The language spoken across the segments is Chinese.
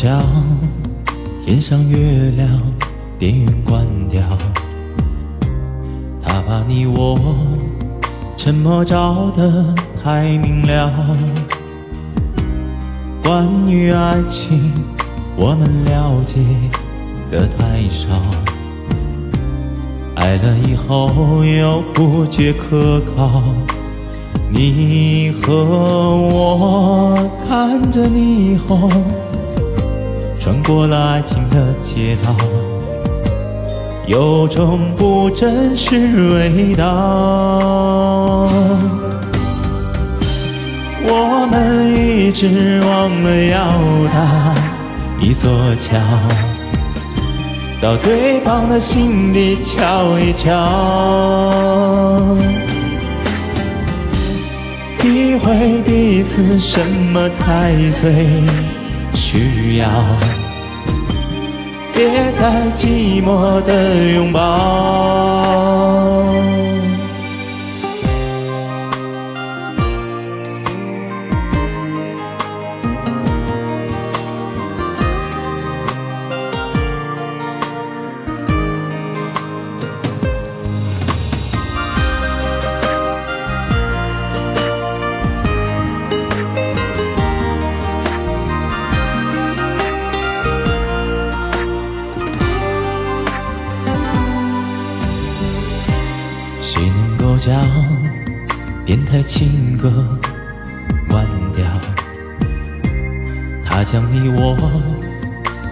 角，天上月亮，电源关掉。他把你我沉默照得太明了。关于爱情，我们了解的太少。爱了以后又不觉可靠。你和我看着霓虹，过了爱情的街道，有种不真实味道。我们一直忘了要搭一座桥，到对方的心底瞧一瞧。体会彼此什么才最需要，别再寂寞的拥抱。将电台情歌关掉？他将你我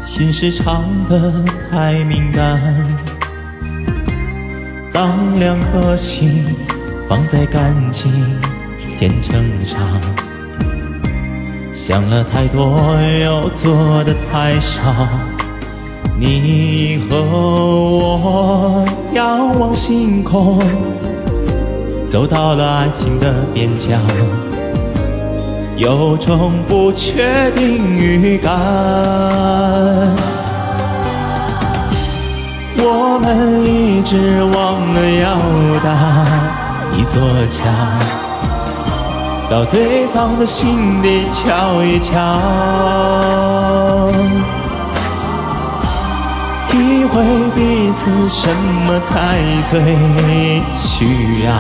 心事唱得太敏感，当两颗心放在感情天秤上，想了太多又做的太少。你和我仰望星空，走到了爱情的边疆，有种不确定预感。我们一直忘了要搭一座桥，到对方的心底瞧一瞧。体会彼此什么才最需要，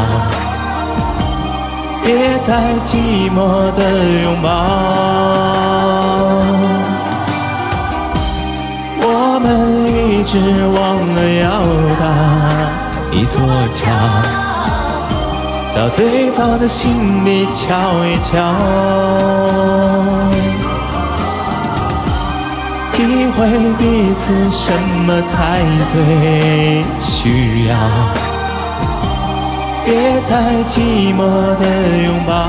别再寂寞的拥抱。我们一直忘了要搭一座桥，到对方的心里瞧一瞧。体会彼此什么才最需要，别再寂寞的拥抱。